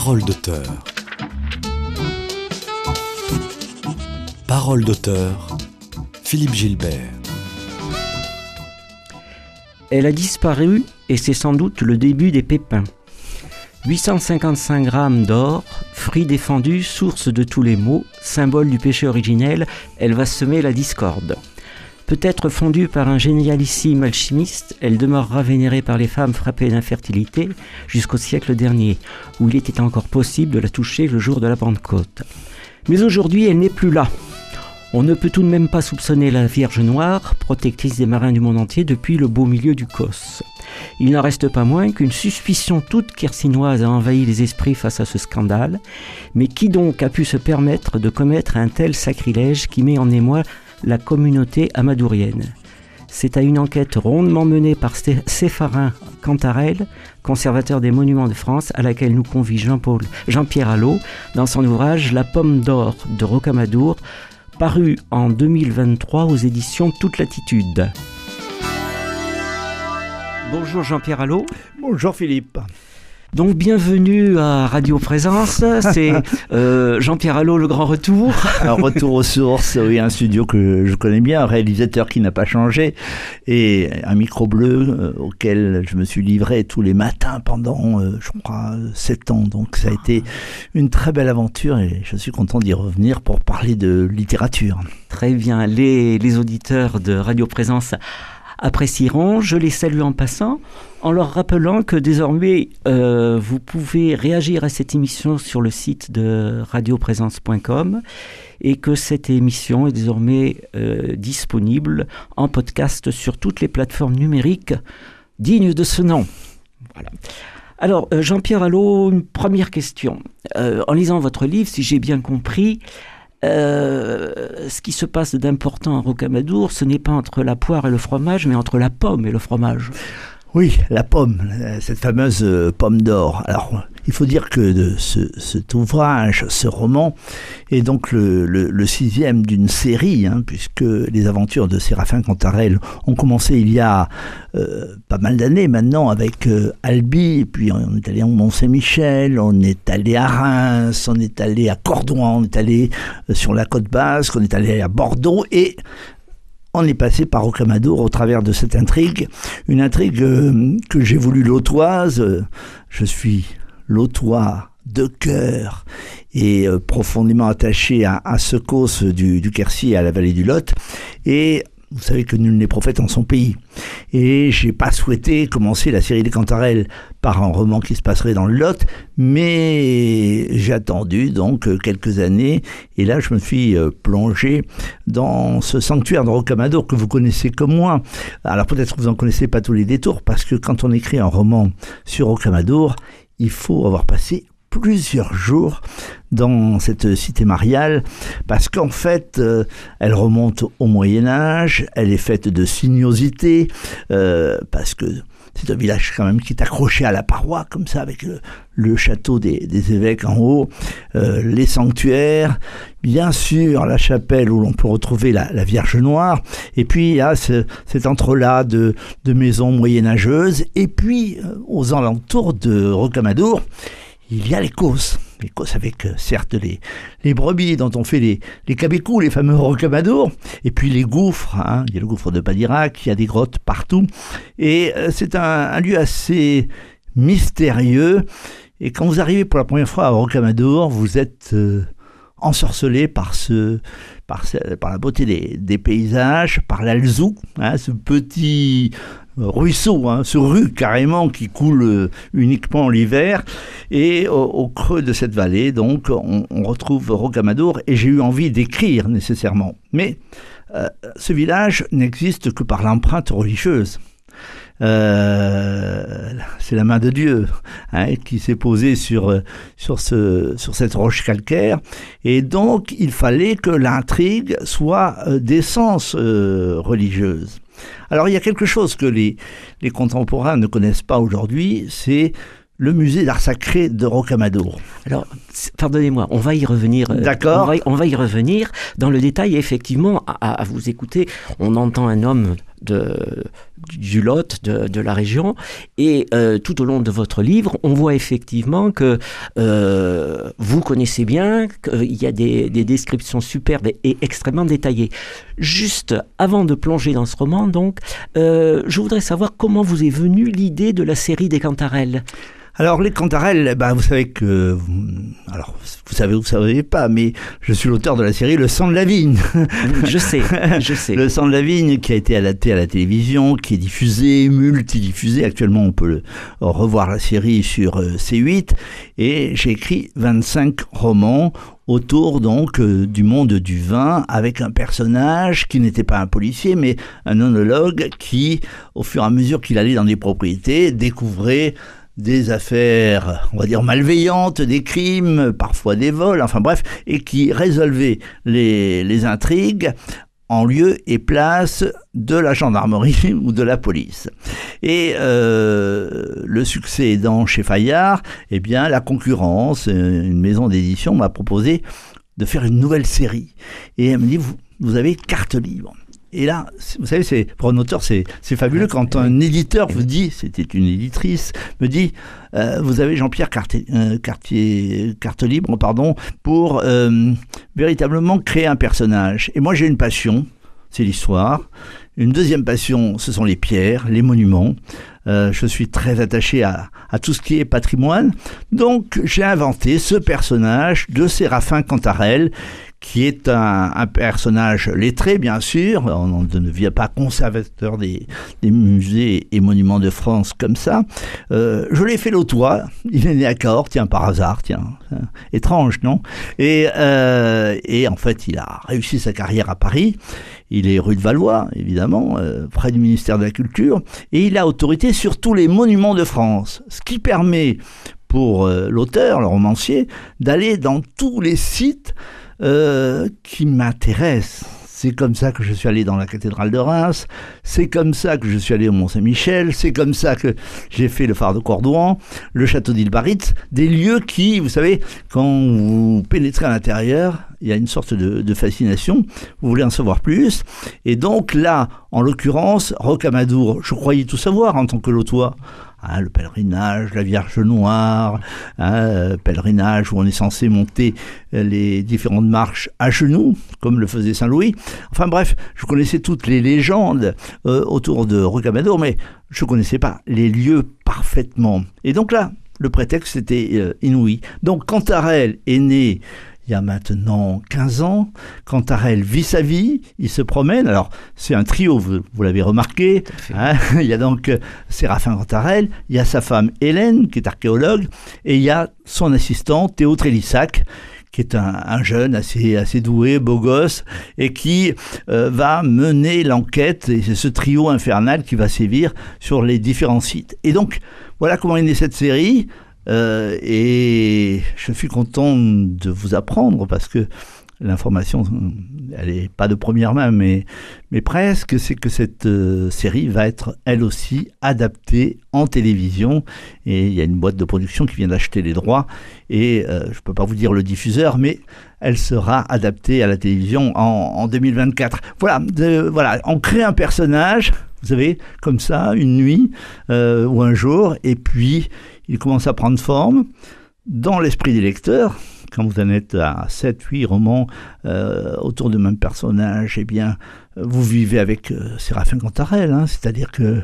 Parole d'auteur. Parole d'auteur. Philippe Gilbert. Elle a disparu et c'est sans doute le début des pépins. 855 grammes d'or, fruit défendu, source de tous les maux, symbole du péché originel, elle va semer la discorde. Peut-être fondue par un génialissime alchimiste, elle demeurera vénérée par les femmes frappées d'infertilité jusqu'au siècle dernier, où il était encore possible de la toucher le jour de la Pentecôte. Mais aujourd'hui, elle n'est plus là. On ne peut tout de même pas soupçonner la Vierge Noire, protectrice des marins du monde entier depuis le beau milieu du Cos. Il n'en reste pas moins qu'une suspicion toute kersinoise a envahi les esprits face à ce scandale. Mais qui donc a pu se permettre de commettre un tel sacrilège qui met en émoi la communauté amadourienne C'est à une enquête rondement menée par Sépharin Cantarel, conservateur des monuments de France, à laquelle nous convie Jean-Paul, Jean-Pierre Allot dans son ouvrage La pomme d'or de Rocamadour, paru en 2023 aux éditions Toute Latitude. Bonjour Jean-Pierre Allot. Bonjour Philippe. Donc bienvenue à Radio Présence, c'est euh, Jean-Pierre Allot, le grand retour. Un retour aux sources, oui, un studio que je connais bien, un réalisateur qui n'a pas changé, et un micro bleu euh, auquel je me suis livré tous les matins pendant, euh, je crois, sept ans. Donc ça a été une très belle aventure et je suis content d'y revenir pour parler de littérature. Très bien, les, les auditeurs de Radio Présence apprécieront. Je les salue en passant en leur rappelant que désormais euh, vous pouvez réagir à cette émission sur le site de radioprésence.com et que cette émission est désormais euh, disponible en podcast sur toutes les plateformes numériques dignes de ce nom. Voilà. Alors, euh, Jean-Pierre Allot, une première question. en lisant votre livre, si j'ai bien compris, euh, ce qui se passe d'important à Rocamadour, ce n'est pas entre la poire et le fromage, mais entre la pomme et le fromage. Oui, la pomme, cette fameuse euh, pomme d'or. Il faut dire que cet ouvrage, ce roman, est donc le, sixième d'une série, hein, puisque les aventures de Séraphin Cantarel ont commencé il y a euh, pas mal d'années maintenant avec euh, Albi, puis on est allé en Mont-Saint-Michel, on est allé à Reims, on est allé à Cordouan, on est allé sur la côte basque, on est allé à Bordeaux, et on est passé par Rocamadour au travers de cette intrigue, une intrigue euh, que j'ai voulu lotoise. Je suis lotois de cœur et euh, profondément attaché à, ce cause du, du Quercy et à la vallée du Lot. Et vous savez que nul n'est prophète en son pays. Et j'ai pas souhaité commencer la série des Cantarelles par un roman qui se passerait dans le Lot, mais j'ai attendu donc quelques années, et là je me suis euh, plongé dans ce sanctuaire de Rocamadour que vous connaissez comme moi. Alors peut-être vous en connaissez pas tous les détours, parce que quand on écrit un roman sur Rocamadour, il faut avoir passé plusieurs jours dans cette cité mariale parce qu'en fait euh, elle remonte au Moyen Âge, elle est faite de sinuosité euh, parce que c'est un village quand même qui est accroché à la paroi comme ça avec le, château des, évêques en haut, euh, les sanctuaires, bien sûr la chapelle où l'on peut retrouver la, Vierge Noire, et puis il y a cet entrelac de, de maisons moyenâgeuses, et puis aux alentours de Rocamadour, il y a les causes. Avec, certes, les, les brebis dont on fait les, les cabécous, les fameux rocamadours, et puis les gouffres. Hein. Il y a le gouffre de Padirac, il y a des grottes partout. Et euh, c'est un, lieu assez mystérieux. Et quand vous arrivez pour la première fois à Rocamadour, vous êtes euh, ensorcelé par ce, par, par la beauté des, des paysages, par l'Alzou, hein, ce petit ruisseau, hein, ce rue carrément qui coule euh, uniquement l'hiver. Et au, creux de cette vallée, donc, on, retrouve Rocamadour et j'ai eu envie d'écrire nécessairement. Mais euh, ce village n'existe que par l'empreinte religieuse. Euh, c'est la main de Dieu hein, qui s'est posée sur, sur, ce, sur cette roche calcaire. Et donc, il fallait que l'intrigue soit d'essence religieuse. Alors il y a quelque chose que les, contemporains ne connaissent pas aujourd'hui, c'est le musée d'art sacré de Rocamadour. Pardonnez-moi, on va y revenir. Euh, D'accord. On, va y revenir dans le détail. Effectivement, à, vous écouter, on entend un homme de, du Lot, de, de la région. Et euh, tout au long de votre livre, on voit effectivement que euh, vous connaissez bien, qu'il y a des, des, descriptions superbes et extrêmement détaillées. Juste avant de plonger dans ce roman, donc, euh, je voudrais savoir comment vous est venue l'idée de la série des Cantarelles. Alors les Cantarelles, ben, vous savez que, alors vous savez ou vous savez pas, mais je suis l'auteur de la série Le sang de la vigne. je sais, je sais. Le sang de la vigne qui a été adapté à la télévision, qui est diffusé, multidiffusé. Actuellement, on peut revoir la série sur euh, C8. Et j'ai écrit 25 romans autour donc euh, du monde du vin avec un personnage qui n'était pas un policier mais un onologue qui au fur et à mesure qu'il allait dans des propriétés découvrait des affaires, on va dire, malveillantes, des crimes, parfois des vols, enfin bref, et qui résolvait les, intrigues en lieu et place de la gendarmerie ou de la police. Et euh, le succès aidant chez Fayard, eh bien, la concurrence, une maison d'édition m'a proposé de faire une nouvelle série. Et elle me dit, vous, vous avez carte libre. Et là, vous savez, c'est pour un auteur, c'est fabuleux quand un éditeur vous dit, c'était une éditrice, me dit, euh, vous avez Jean-Pierre Cartier, euh, Cartier, carte libre, pardon, pour euh, véritablement créer un personnage. Et moi, j'ai une passion, c'est l'histoire. Une deuxième passion, ce sont les pierres, les monuments. je suis très attaché à, à, tout ce qui est patrimoine. Donc, j'ai inventé ce personnage de Séraphin Cantarelle qui est un, personnage lettré, bien sûr. On ne devient pas conservateur des, musées et monuments de France comme ça. Euh, je l'ai fait l'autois. Il est né à Cahors, tiens, par hasard, tiens. Étrange, non? Et, euh, et en fait, il a réussi sa carrière à Paris. Il est rue de Valois, évidemment, euh, près du ministère de la Culture. Et il a autorité sur tous les monuments de France. Ce qui permet pour euh, l'auteur, le romancier, d'aller dans tous les sites euh, qui m'intéresse. C'est comme ça que je suis allé dans la cathédrale de Reims, c'est comme ça que je suis allé au Mont-Saint-Michel, c'est comme ça que j'ai fait le phare de Cordouan, le château d'Ilbaritz, des lieux qui, vous savez, quand vous pénétrez à l'intérieur, il y a une sorte de, de, fascination, vous voulez en savoir plus. Et donc là, en l'occurrence, Rocamadour, je croyais tout savoir en tant que lotois. Hein, le pèlerinage, la Vierge Noire, hein, euh, pèlerinage où on est censé monter euh, les différentes marches à genoux, comme le faisait Saint Louis. Enfin bref, je connaissais toutes les légendes euh, autour de Rocamadour, mais je ne connaissais pas les lieux parfaitement. Et donc là, le prétexte était inouï. Donc Cantarelle est né il y a maintenant 15 ans. Cantarelle vit sa vie, il se promène. Alors, c'est un trio, vous, l'avez remarqué. Hein. il y a donc euh, Séraphin Cantarelle, il y a sa femme Hélène, qui est archéologue, et il y a son assistant Théo Trélissac, qui est un, jeune assez, assez doué, beau gosse, et qui euh, va mener l'enquête, et c'est ce trio infernal qui va sévir sur les différents sites. Et donc, voilà comment est née cette série. Euh, et je suis content de vous apprendre parce que l'information, elle n'est pas de première main, mais, mais presque, c'est que cette euh, série va être elle aussi adaptée en télévision. Et il y a une boîte de production qui vient d'acheter les droits. Et euh, je ne peux pas vous dire le diffuseur, mais elle sera adaptée à la télévision en, en 2024. Voilà, voilà, on crée un personnage, vous savez, comme ça, une nuit ou un jour, et puis il commence à prendre forme dans l'esprit des lecteurs. Quand vous en êtes à 7, 8 romans euh, autour du même personnage, eh bien, vous vivez avec euh, Séraphin Cantarelle, hein. c'est-à-dire que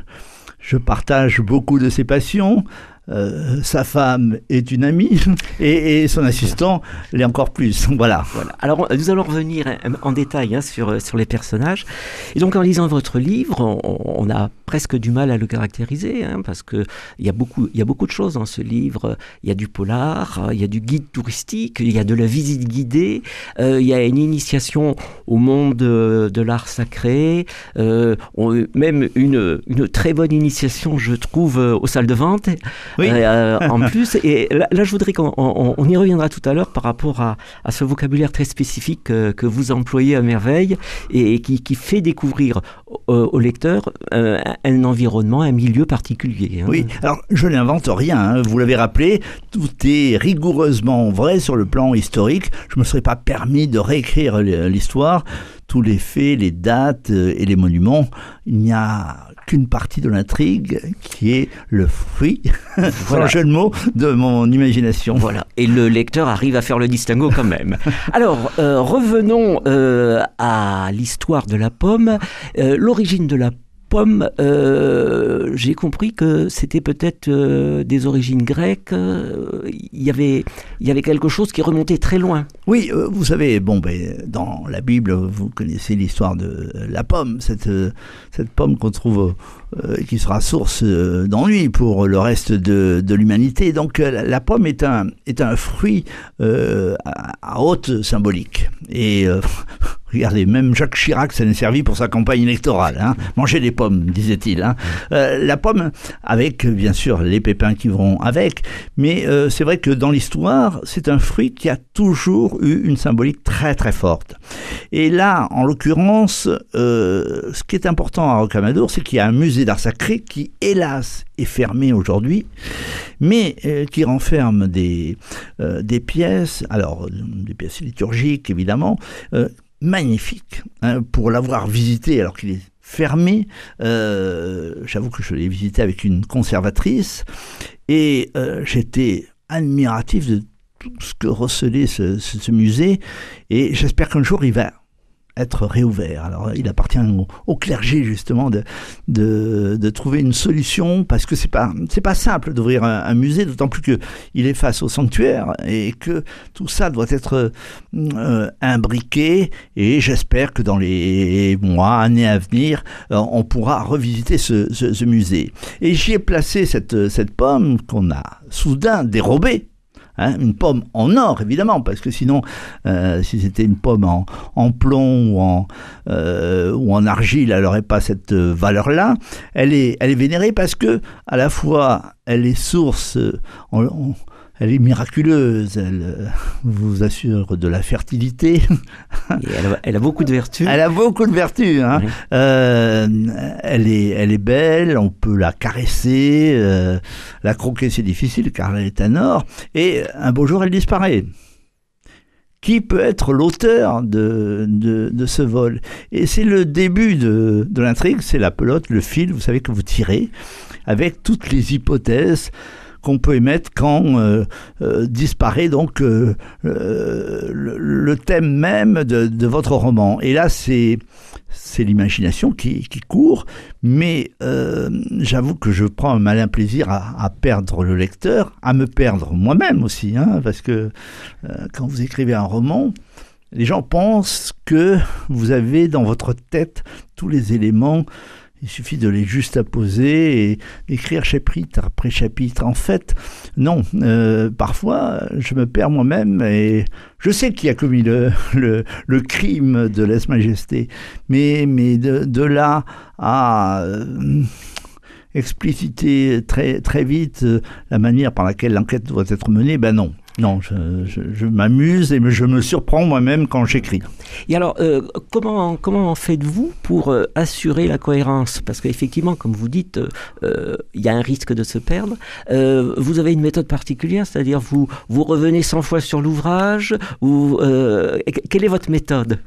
je partage beaucoup de ses passions, euh, sa femme est une amie et, son assistant l'est encore plus. Voilà. voilà. Alors nous allons revenir en détail hein, sur, sur les personnages. Et donc en lisant votre livre, on, a presque du mal à le caractériser hein, parce que il y a beaucoup y a beaucoup de choses dans ce livre. Il y a du polar, il y a du guide touristique, il y a de la visite guidée, euh, il y a une initiation au monde de, l'art sacré, euh, même une, une très bonne initiation, je trouve, aux salles de vente. Oui. Euh, en plus, et là, je voudrais qu'on y reviendra tout à l'heure par rapport à, ce vocabulaire très spécifique que, vous employez à merveille et, qui, fait découvrir au, lecteur euh, un environnement, un milieu particulier. Hein. Oui, alors je n'invente rien, hein. vous l'avez rappelé, tout est rigoureusement vrai sur le plan historique. Je ne me serais pas permis de réécrire l'histoire tous les faits, les dates euh, et les monuments. Il n'y a qu'une partie de l'intrigue qui est le fruit, voilà. jeu de mots, de mon imagination. Voilà. Et le lecteur arrive à faire le distinguo quand même. Alors, euh, revenons euh, à l'histoire de la pomme. Euh, l'origine de la euh, j'ai compris que c'était peut-être euh, des origines grecques. Euh, il y avait, quelque chose qui remontait très loin. Oui, euh, vous savez, bon, ben, dans la Bible, vous connaissez l'histoire de la pomme, cette, pomme qu'on trouve, qui sera source d'ennui pour le reste de, l'humanité. Donc, la, pomme est un, fruit à, haute symbolique. Regardez, même Jacques Chirac s'en est servi pour sa campagne électorale. Hein. Manger des pommes, disait-il. Hein. Euh, la pomme, avec bien sûr les pépins qui vont avec, mais euh, c'est vrai que dans l'histoire, c'est un fruit qui a toujours eu une symbolique très très forte. Et là, en l'occurrence, euh, ce qui est important à Rocamadour, c'est qu'il y a un musée d'art sacré qui, hélas, est fermé aujourd'hui, mais qui renferme des, des pièces, alors des pièces liturgiques évidemment, magnifique hein, pour l'avoir visité alors qu'il est fermé. Euh, J'avoue que je l'ai visité avec une conservatrice et euh, j'étais admiratif de tout ce que recelait ce, musée et j'espère qu'un jour il va être réouvert. Alors il appartient au, clergé justement de, de, trouver une solution parce que c'est pas pas simple d'ouvrir un, musée, d'autant plus que il est face au sanctuaire et que tout ça doit être euh, imbriqué. Et j'espère que dans les mois, années à venir, euh, on pourra revisiter ce musée. Et j'y ai placé cette cette pomme qu'on a soudain dérobée Hein, une pomme en or, évidemment, parce que sinon, euh, si c'était une pomme en, plomb ou en, euh, ou en argile, elle n'aurait pas cette valeur-là. Elle est, elle est vénérée parce que, à la fois, elle est source, elle est miraculeuse, elle euh, vous assure de la fertilité. Elle a, elle, a, beaucoup de vertus. Elle a beaucoup de vertus. Hein. Oui. Euh, elle, est, elle est belle, on peut la caresser, euh, la croquer c'est difficile car elle est un or, et un beau jour elle disparaît qui peut être l'auteur de, de, de, ce vol? Et c'est le début de, de l'intrigue, c'est la pelote, le fil, vous savez, que vous tirez, avec toutes les hypothèses qu'on peut émettre quand euh, euh, disparaît donc euh, le, thème même de, votre roman. Et là, c'est l'imagination qui, court, mais j'avoue que je prends un malin plaisir à, à, perdre le lecteur, à me perdre moi-même aussi, hein, parce que quand vous écrivez un roman, les gens pensent que vous avez dans votre tête tous les éléments il suffit de les juste apposer et écrire chapitre après chapitre. En fait, non. Euh, parfois, je me perds moi-même et je sais qui a commis le, le, crime de lèse-majesté. Mais, mais de, de, là à euh, expliciter très, très vite euh, la manière par laquelle l'enquête doit être menée, ben non. Non, je, je, je m'amuse et je me surprends moi-même quand j'écris. Et alors, euh, comment, comment faites-vous pour euh, assurer la cohérence? Parce qu'effectivement, comme vous dites, il euh, y a un risque de se perdre. Vous avez une méthode particulière, c'est-à-dire vous, vous revenez 100 fois sur l'ouvrage ou Quelle est votre méthode?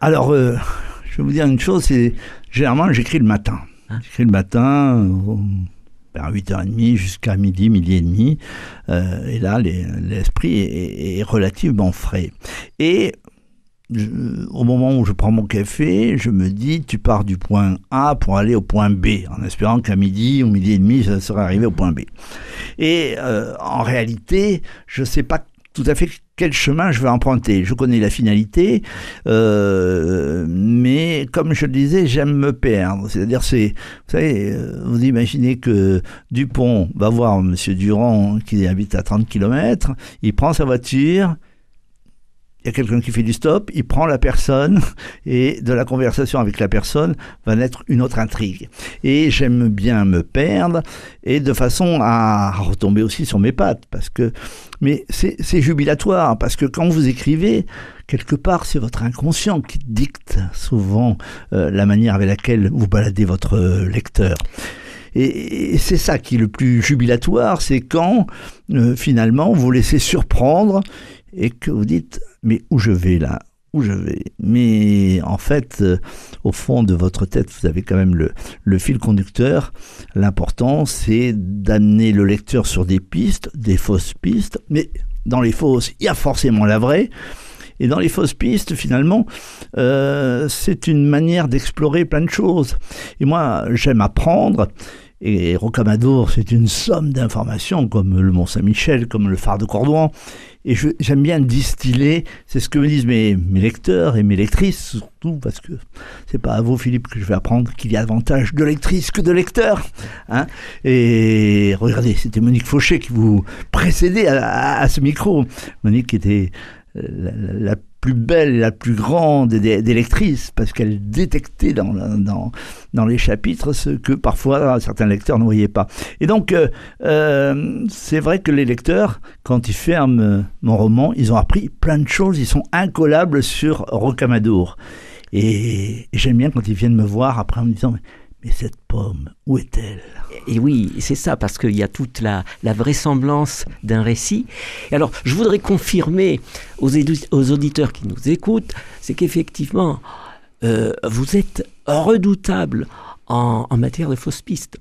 Alors, je vais vous dire une chose, c'est généralement j'écris le matin. Hein j'écris le matin vers 8h30 jusqu'à midi, midi et demi. Euh, et là, l'esprit est, relativement frais. Et au moment où je prends mon café, je me dis, tu pars du point A pour aller au point B, en espérant qu'à midi ou midi et demi, ça serait arrivé au point B. Et euh, en réalité, je ne sais pas tout à fait quel chemin je vais emprunter. Je connais la finalité, euh, mais comme je le disais, j'aime me perdre. C'est-à-dire, c'est, vous savez, euh, vous imaginez que Dupont va voir Monsieur Durand qui habite à 30 km, il prend sa voiture, il y a quelqu'un qui fait du stop, il prend la personne et de la conversation avec la personne va naître une autre intrigue. Et j'aime bien me perdre et de façon à retomber aussi sur mes pattes parce que mais c'est jubilatoire parce que quand vous écrivez quelque part c'est votre inconscient qui dicte souvent euh, la manière avec laquelle vous baladez votre lecteur. Et, et c'est ça qui est le plus jubilatoire, c'est quand euh, finalement vous laissez surprendre et que vous dites mais où je vais là? Où je vais? Mais en fait, euh, au fond de votre tête, vous avez quand même le, fil conducteur. L'important, c'est d'amener le lecteur sur des pistes, des fausses pistes. Mais dans les fausses, il y a forcément la vraie. Et dans les fausses pistes, finalement, euh, c'est une manière d'explorer plein de choses. Et moi, j'aime apprendre. Et Rocamadour, c'est une somme d'informations, comme le Mont-Saint-Michel, comme le phare de Cordouan. Et j'aime bien distiller, c'est ce que me disent mes, mes, lecteurs et mes lectrices, surtout parce que c'est pas à vous, Philippe, que je vais apprendre qu'il y a davantage de lectrices que de lecteurs. Hein et regardez, c'était Monique Fauché qui vous précédait à, à, ce micro. Monique était euh, la, la plus belle et la plus grande des, lectrices, parce qu'elle détectait dans, dans, les chapitres ce que parfois certains lecteurs ne voyaient pas. Et donc, euh, euh, c'est vrai que les lecteurs, quand ils ferment mon roman, ils ont appris plein de choses, ils sont incollables sur Rocamadour. Et, et j'aime bien quand ils viennent me voir après en me disant, cette pomme, où est-elle? Et oui, c'est ça, parce qu'il y a toute la, la vraisemblance d'un récit. Et alors, je voudrais confirmer aux, aux auditeurs qui nous écoutent, c'est qu'effectivement, euh, vous êtes redoutable en, en, matière de fausses pistes.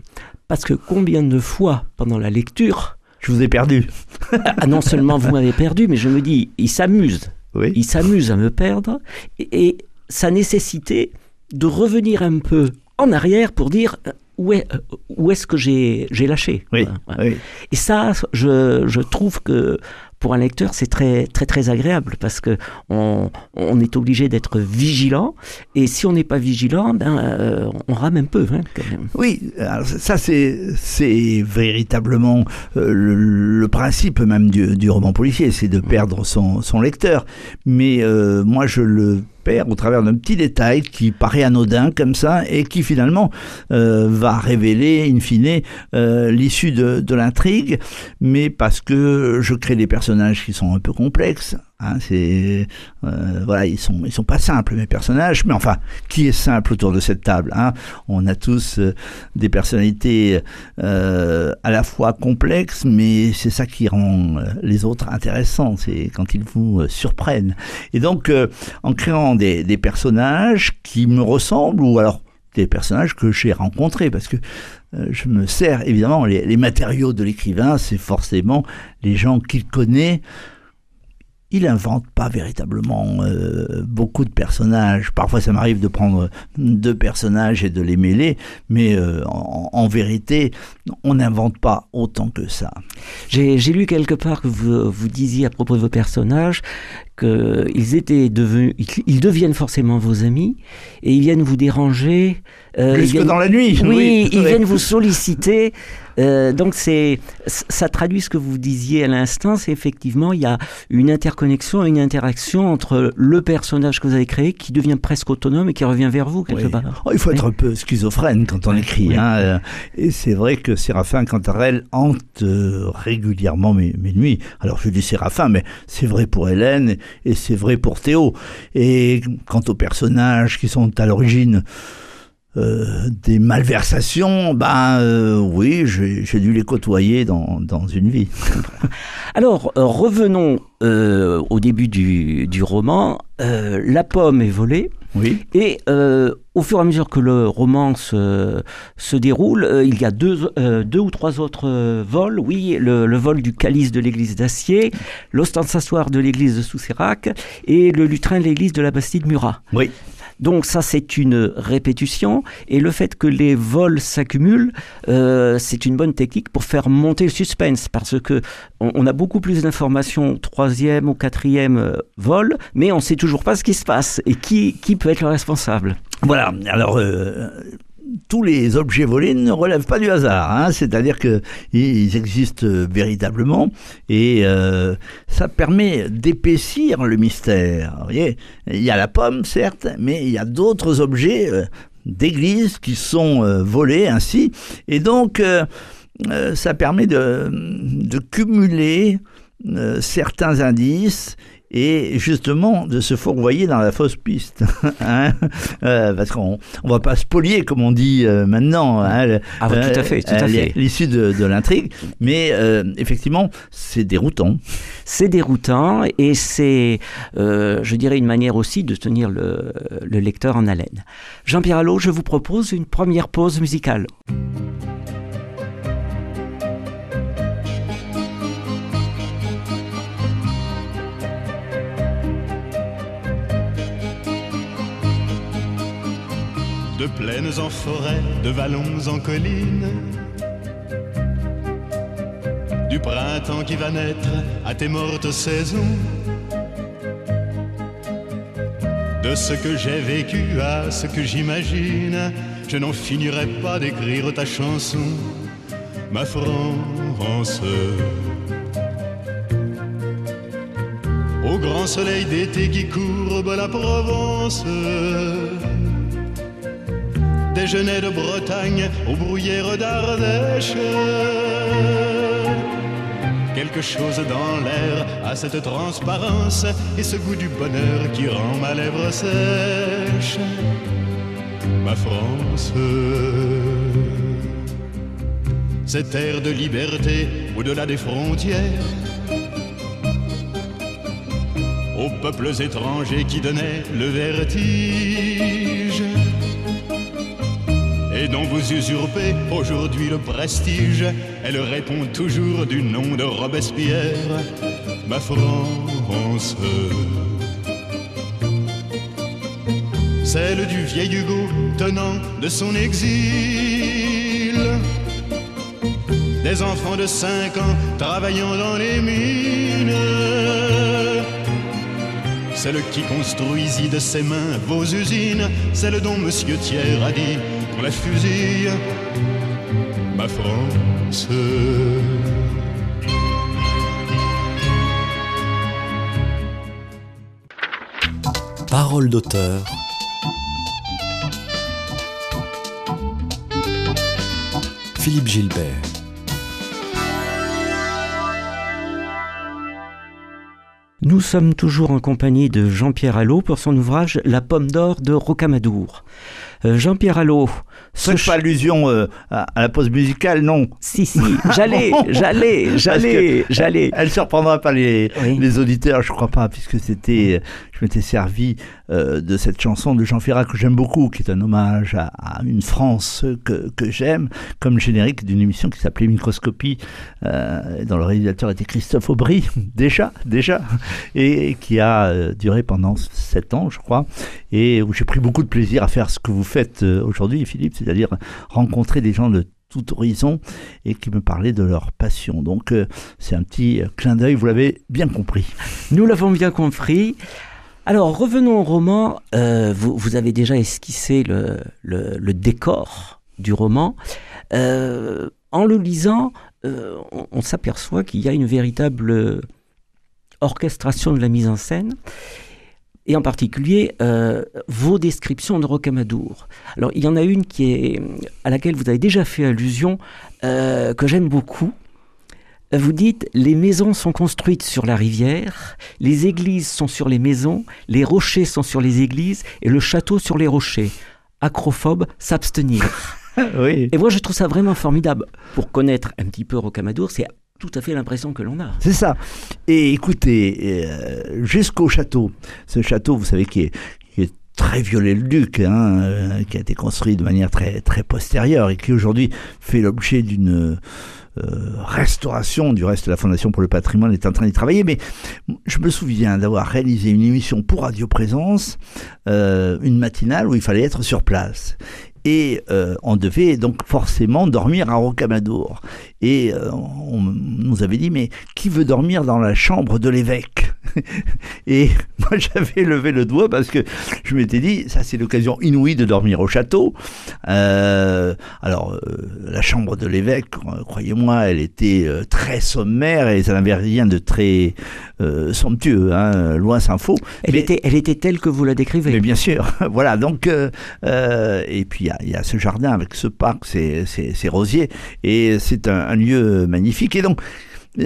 Parce que combien de fois, pendant la lecture... Je vous ai perdu. ah, non seulement vous m'avez perdu, mais je me dis, il s'amuse. Oui. Il s'amuse à me perdre. Et, et ça nécessitait de revenir un peu en arrière pour dire où est, où est-ce que j'ai, j'ai lâché. Oui, oui. Et ça, je, je trouve que pour un lecteur, c'est très, très, très agréable parce que on, on est obligé d'être vigilant. Et si on n'est pas vigilant, ben, euh, on rame un peu. Hein, quand même. Oui, alors ça, c'est, c'est véritablement euh, le, le, principe même du, du roman policier, c'est de perdre son, son lecteur. Mais euh, moi, je le au travers d'un petit détail qui paraît anodin comme ça et qui finalement euh, va révéler in fine euh, l'issue de l'intrigue, mais parce que je crée des personnages qui sont un peu complexes. Hein, c'est euh, voilà, ils sont ils sont pas simples mes personnages, mais enfin, qui est simple autour de cette table hein? On a tous euh, des personnalités euh, à la fois complexes, mais c'est ça qui rend les autres intéressants, c'est quand ils vous surprennent. Et donc, en créant des, personnages qui me ressemblent ou alors des personnages que j'ai rencontrés parce que je me sers évidemment les, les matériaux de l'écrivain c'est forcément les gens qu'il connaît il invente pas véritablement euh, beaucoup de personnages. Parfois, ça m'arrive de prendre deux personnages et de les mêler, mais euh, en, en, vérité, on n'invente pas autant que ça. J'ai lu quelque part que vous, vous disiez à propos de vos personnages qu'ils étaient devenus, ils deviennent forcément vos amis et ils viennent vous déranger. Euh, Jusque viennent, dans la nuit. Oui, oui ils viennent vous solliciter. Euh, donc c'est, ça traduit ce que vous disiez à l'instant, c'est effectivement il y a une interconnexion, une interaction entre le personnage que vous avez créé qui devient presque autonome et qui revient vers vous quelque oui. part. Oh, il faut être un peu schizophrène quand on écrit. Hein. Et c'est vrai que Séraphin Cantarelle hante euh, régulièrement mes, mes, nuits. Alors je dis Séraphin, mais c'est vrai pour Hélène et c'est vrai pour Théo. Et quant aux personnages qui sont à l'origine euh, des malversations, ben euh, oui, j'ai dû les côtoyer dans, une vie. Alors, euh, revenons au début du, roman. La pomme est volée. Oui. Et euh, au fur et à mesure que le roman se, se déroule, euh, il y a deux, euh, deux ou trois autres vols. Oui, le, le vol du calice de l'église d'Acier, l'ostensatoire de l'église de Soucérac et le lutrin de l'église de la Bastide Murat. Oui. Donc ça, c'est une répétition. Et le fait que les vols s'accumulent, euh, c'est une bonne technique pour faire monter le suspense. Parce que on, a beaucoup plus d'informations au troisième ou quatrième euh, vol, mais on ne sait toujours pas ce qui se passe et qui, qui peut être le responsable. Voilà. Alors... Euh tous les objets volés ne relèvent pas du hasard, hein c'est-à-dire qu'ils existent véritablement et euh, ça permet d'épaissir le mystère. Il y a la pomme, certes, mais il y a d'autres objets euh, d'église qui sont euh, volés ainsi, et donc euh, ça permet de cumuler certains indices et justement de se fourvoyer dans la fausse piste. hein Euh, parce qu'on on va pas spolier, comme on dit euh, maintenant, hein, Ah, bah, tout à fait, tout à fait. l'issue de, de l'intrigue. Mais euh, effectivement, c'est déroutant. C'est déroutant et c'est, euh, je dirais, une manière aussi de tenir le, le lecteur en haleine. Jean-Pierre Allot, je vous propose une première pause musicale. De plaines en forêt, de vallons en collines. Du printemps qui va naître à tes mortes saisons. De ce que j'ai vécu à ce que j'imagine, je n'en finirai pas d'écrire ta chanson, ma France. Au grand soleil d'été qui courbe la Provence déjeuner de Bretagne aux bruyères d'Ardèche. Quelque chose dans l'air a cette transparence et ce goût du bonheur qui rend ma lèvre sèche. Ma France, cette air de liberté au-delà des frontières. Aux peuples étrangers qui donnaient le vertige et dont vous usurpez aujourd'hui le prestige. Elle répond toujours du nom de Robespierre, ma France. Celle du vieil Hugo tenant de son exil. Des enfants de 5 ans travaillant dans les mines. Celle qui construisit de ses mains vos usines. Celle dont Monsieur Thiers a dit on la fusille, ma France. Parole d'auteur. Philippe Gilbert. Nous sommes toujours en compagnie de Jean-Pierre Allot pour son ouvrage La pomme d'or de Rocamadour. Euh, Jean-Pierre Allot, ce pas allusion euh, à, à la pause musicale, non. Si, si, j'allais, j'allais, j'allais, j'allais. Elle, elle surprendra pas les, Oui. les auditeurs, je crois pas, puisque c'était, je m'étais servi euh, de cette chanson de Jean Ferrat que j'aime beaucoup, qui est un hommage à, à une France que, que j'aime, comme générique d'une émission qui s'appelait Microscopie, euh, dont le réalisateur était Christophe Aubry, déjà, déjà, et qui a duré pendant sept ans, je crois, et où j'ai pris beaucoup de plaisir à faire ce que vous faites aujourd'hui, Philippe, c'est-à-dire rencontrer des gens de tout horizon et qui me parlaient de leur passion. Donc euh, c'est un petit euh, clin d'œil, vous l'avez bien compris. Nous l'avons bien compris. Alors revenons au roman. Euh, vous, avez déjà esquissé le, décor du roman. En le lisant, on s'aperçoit qu'il y a une véritable orchestration de la mise en scène. Et en particulier euh, vos descriptions de Rocamadour. Alors il y en a une qui est à laquelle vous avez déjà fait allusion, euh, que j'aime beaucoup. Vous dites les maisons sont construites sur la rivière, les églises sont sur les maisons, les rochers sont sur les églises et le château sur les rochers. Acrophobe, s'abstenir. oui. Et moi je trouve ça vraiment formidable. Pour connaître un petit peu Rocamadour, c'est tout à fait l'impression que l'on a. C'est ça. Et écoutez, euh, jusqu'au château, ce château, vous savez, qui est, très viollet-le-duc, hein, euh, qui a été construit de manière très, très postérieure et qui aujourd'hui fait l'objet d'une euh, restauration. Du reste, la Fondation pour le patrimoine est en train d'y travailler. Mais je me souviens d'avoir réalisé une émission pour Radio Présence, une matinale où il fallait être sur place. Et euh, on devait donc forcément dormir à Rocamadour. Et euh, on nous avait dit, mais qui veut dormir dans la chambre de l'évêque? Et moi, j'avais levé le doigt parce que je m'étais dit, ça c'est l'occasion inouïe de dormir au château. Euh, alors, euh, la chambre de l'évêque, croyez-moi, elle était euh, très sommaire et ça n'avait rien de très somptueux, hein, loin s'en faut. Elle, Mais- était, elle était telle que vous la décrivez. mais bien sûr, voilà. Donc, et puis il y a- il y, a ce jardin avec ce parc, ces, ces, ces rosiers, et c'est un, un lieu magnifique. Et donc,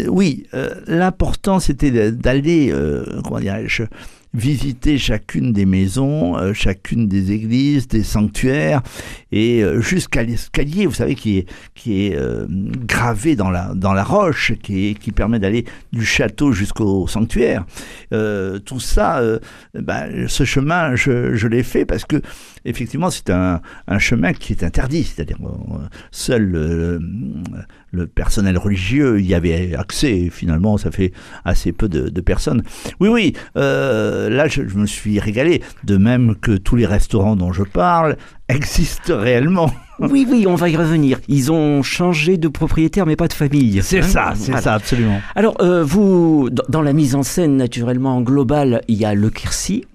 oui, euh, l'important c'était d'aller, euh, comment dirais-je, visiter chacune des maisons, euh, chacune des églises, des sanctuaires, et euh, jusqu'à l'escalier, vous savez, qui est, qui est euh, gravé dans la, dans la roche, qui, qui permet d'aller du château jusqu'au sanctuaire. Euh, tout ça, euh, ben, ce chemin, je l'ai fait parce que, effectivement, c'est un, un chemin qui est interdit, c'est-à-dire euh, seul euh, le personnel religieux y avait accès, finalement, ça fait assez peu de, de personnes. Oui, oui, euh, là, je, je me suis régalé, de même que tous les restaurants dont je parle existent réellement. Oui, oui, on va y revenir. Ils ont changé de propriétaire, mais pas de famille. C'est Hein ça, c'est Voilà. ça, absolument. Alors, euh, vous, dans- dans la mise en scène, naturellement, globale, il y a le Quercy.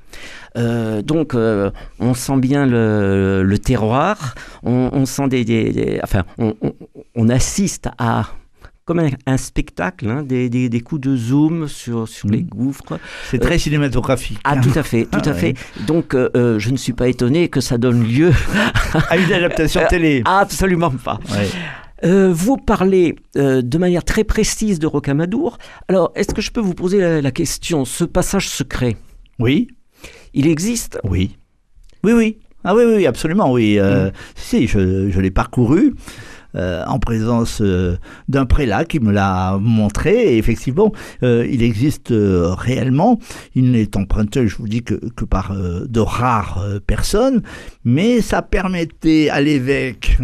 Euh, donc, euh, on sent bien le, le terroir, on, on sent des, des- des- enfin, on, on- on assiste à comme un, un spectacle, hein, des, des- des coups de zoom sur, sur les Mhm. gouffres. C'est très cinématographique. Ah, hein, tout à fait, tout Ah, à fait. Donc, euh, euh, je ne suis pas étonné que ça donne lieu à une adaptation télé. absolument pas. Ouais. Euh, vous parlez euh, de manière très précise de Rocamadour. Alors, est-ce que je peux vous poser la, la question? Ce passage secret, Oui, il existe oui. Oui, oui. Ah oui, oui, absolument, oui. Euh, Mm. Si, je, je l'ai parcouru. Euh, en présence euh, d'un prélat qui me l'a montré. Et effectivement, euh, il existe réellement. Il n'est emprunté, je vous dis, que, que par de rares personnes, mais ça permettait à l'évêque,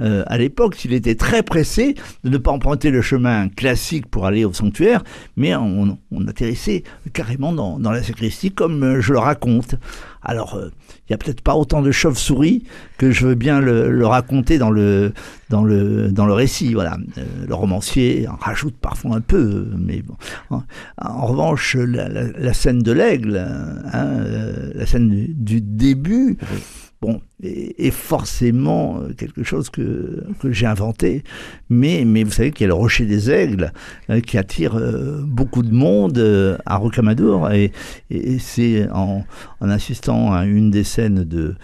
à l'époque, s'il était très pressé, de ne pas emprunter le chemin classique pour aller au sanctuaire, mais on, atterrissait carrément dans, la sacristie, comme je le raconte. Alors, euh, il n'y a peut-être pas autant de chauves-souris que je veux bien le, raconter dans le, dans le, dans le récit. Voilà. Euh, le romancier en rajoute parfois un peu, mais bon. En, revanche, la, scène de l'aigle, hein, euh, la scène du début, bon, est, forcément euh, quelque chose que, que j'ai inventé. Mais, mais vous savez qu'il y a le rocher des aigles euh, qui attire euh, beaucoup de monde euh, à Rocamadour. Et, et c'est en, en assistant à une des scènes de.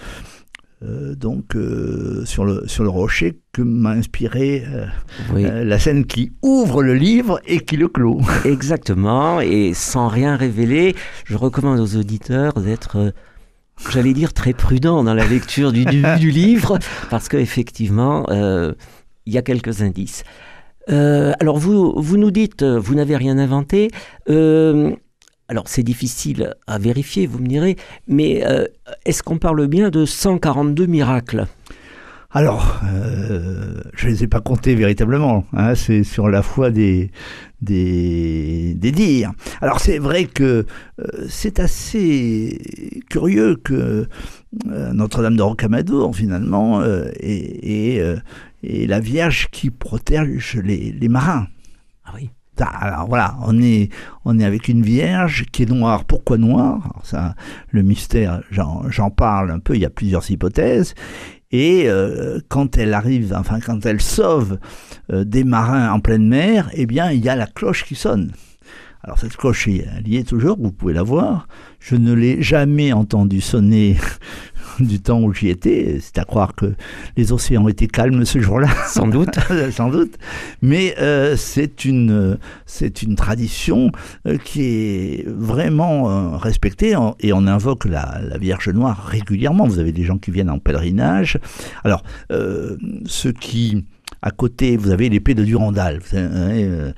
donc sur le sur le rocher que m'a inspiré Oui, la scène qui ouvre le livre et qui le clôt. exactement. Et sans rien révéler, je recommande aux auditeurs d'être, j'allais dire, très prudents dans la lecture du du livre, parce qu'effectivement, euh, il y a quelques indices. Euh, alors, vous, vous nous dites, euh, vous n'avez rien inventé. Euh, alors, c'est difficile à vérifier, vous me direz, mais est-ce qu'on parle bien de 142 miracles? Alors, euh, je ne les ai pas comptés véritablement. hein, c'est sur la foi des, des, des dires. Alors, c'est vrai que euh, c'est assez curieux que euh, Notre-Dame de Rocamadour, finalement, est, est, est la Vierge qui protège les, les marins. Ah oui. Alors voilà, on est, on est avec une vierge qui est noire. Pourquoi noire? Alors ça, Le mystère, j'en parle un peu, il y a plusieurs hypothèses. Et euh, quand elle arrive, enfin quand elle sauve euh, des marins en pleine mer, eh bien il y a la cloche qui sonne. Alors cette cloche, elle y toujours, vous pouvez la voir. Je ne l'ai jamais entendue sonner du temps où j'y étais. C'est à croire que les océans étaient calmes ce jour-là. Sans doute. sans doute. Mais euh, c'est une, c'est une tradition euh, qui est vraiment euh, respectée et on invoque la, la Vierge Noire régulièrement. Vous avez des gens qui viennent en pèlerinage. Alors, euh, ceux qui à côté, vous avez l'épée de Durandal, savez, euh,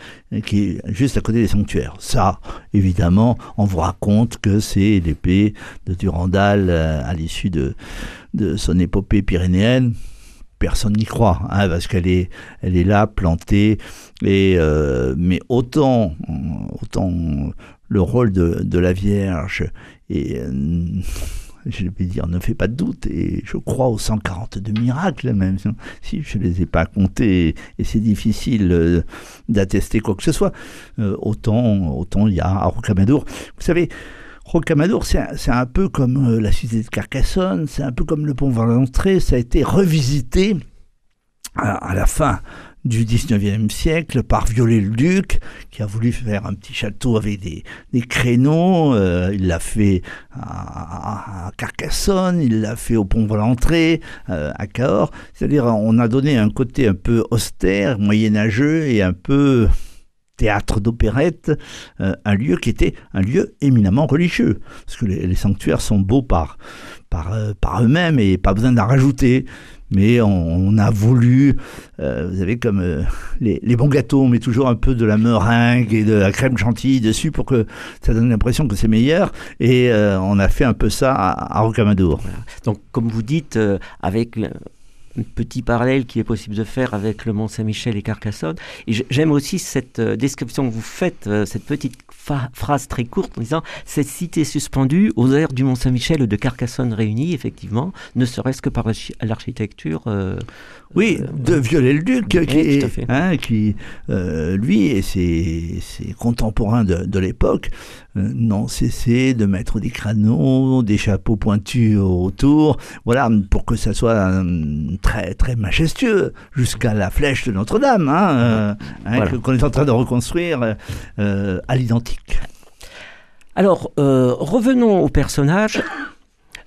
qui est juste à côté des sanctuaires. Ça, évidemment, on vous raconte que c'est l'épée de Durandal euh, à l'issue de, de son épopée pyrénéenne personne n'y croit, hein, parce qu'elle est, elle est là, plantée. Euh, mais autant, autant le rôle de, de la Vierge, et euh, je vais dire, ne fait pas de doute, et je crois aux 142 miracles, même si je ne les ai pas comptés, et c'est difficile euh, d'attester quoi que ce soit, euh, autant, autant il y a à Rocamadour. Vous savez, Rocamadour, c'est un, un peu comme euh, la cité de Carcassonne, c'est un peu comme le pont Valentré, ça a été revisité à la fin du 19e siècle par Viollet-le-Duc, qui a voulu faire un petit château avec des, créneaux. Euh, il l'a fait à, Carcassonne, il l'a fait au pont Valentré, euh, à Cahors. C'est-à-dire, on a donné un côté un peu austère, moyenâgeux et un peu théâtre d'opérette, euh, un lieu qui était un lieu éminemment religieux, parce que les, les sanctuaires sont beaux par, par, euh, par eux-mêmes et pas besoin d'en rajouter. Mais on, a voulu, euh, vous savez, comme euh, les, bons gâteaux, on met toujours un peu de la meringue et de la crème chantilly dessus pour que ça donne l'impression que c'est meilleur. Et euh, on a fait un peu ça à, à Rocamadour. Donc, comme vous dites, avec petit parallèle qui est possible de faire avec le Mont Saint-Michel et Carcassonne. Et j'aime aussi cette euh, description que vous faites, euh, cette petite phrase très courte en disant cette cité suspendue aux airs du Mont Saint-Michel et de Carcassonne réunis, effectivement, ne serait-ce que par l'archi- l'architecture. euh, Oui, euh, de Viollet-le-Duc, qui, tout à est- fait. hein, qui euh, lui et ses, ses contemporains de, de l'époque euh, n'ont cessé de mettre des crâneaux, des chapeaux pointus autour, voilà, pour que ça soit euh, très très majestueux, jusqu'à la flèche de Notre-Dame, hein, hein, Voilà. qu'on est en train de reconstruire à l'identique. Alors, revenons au personnage.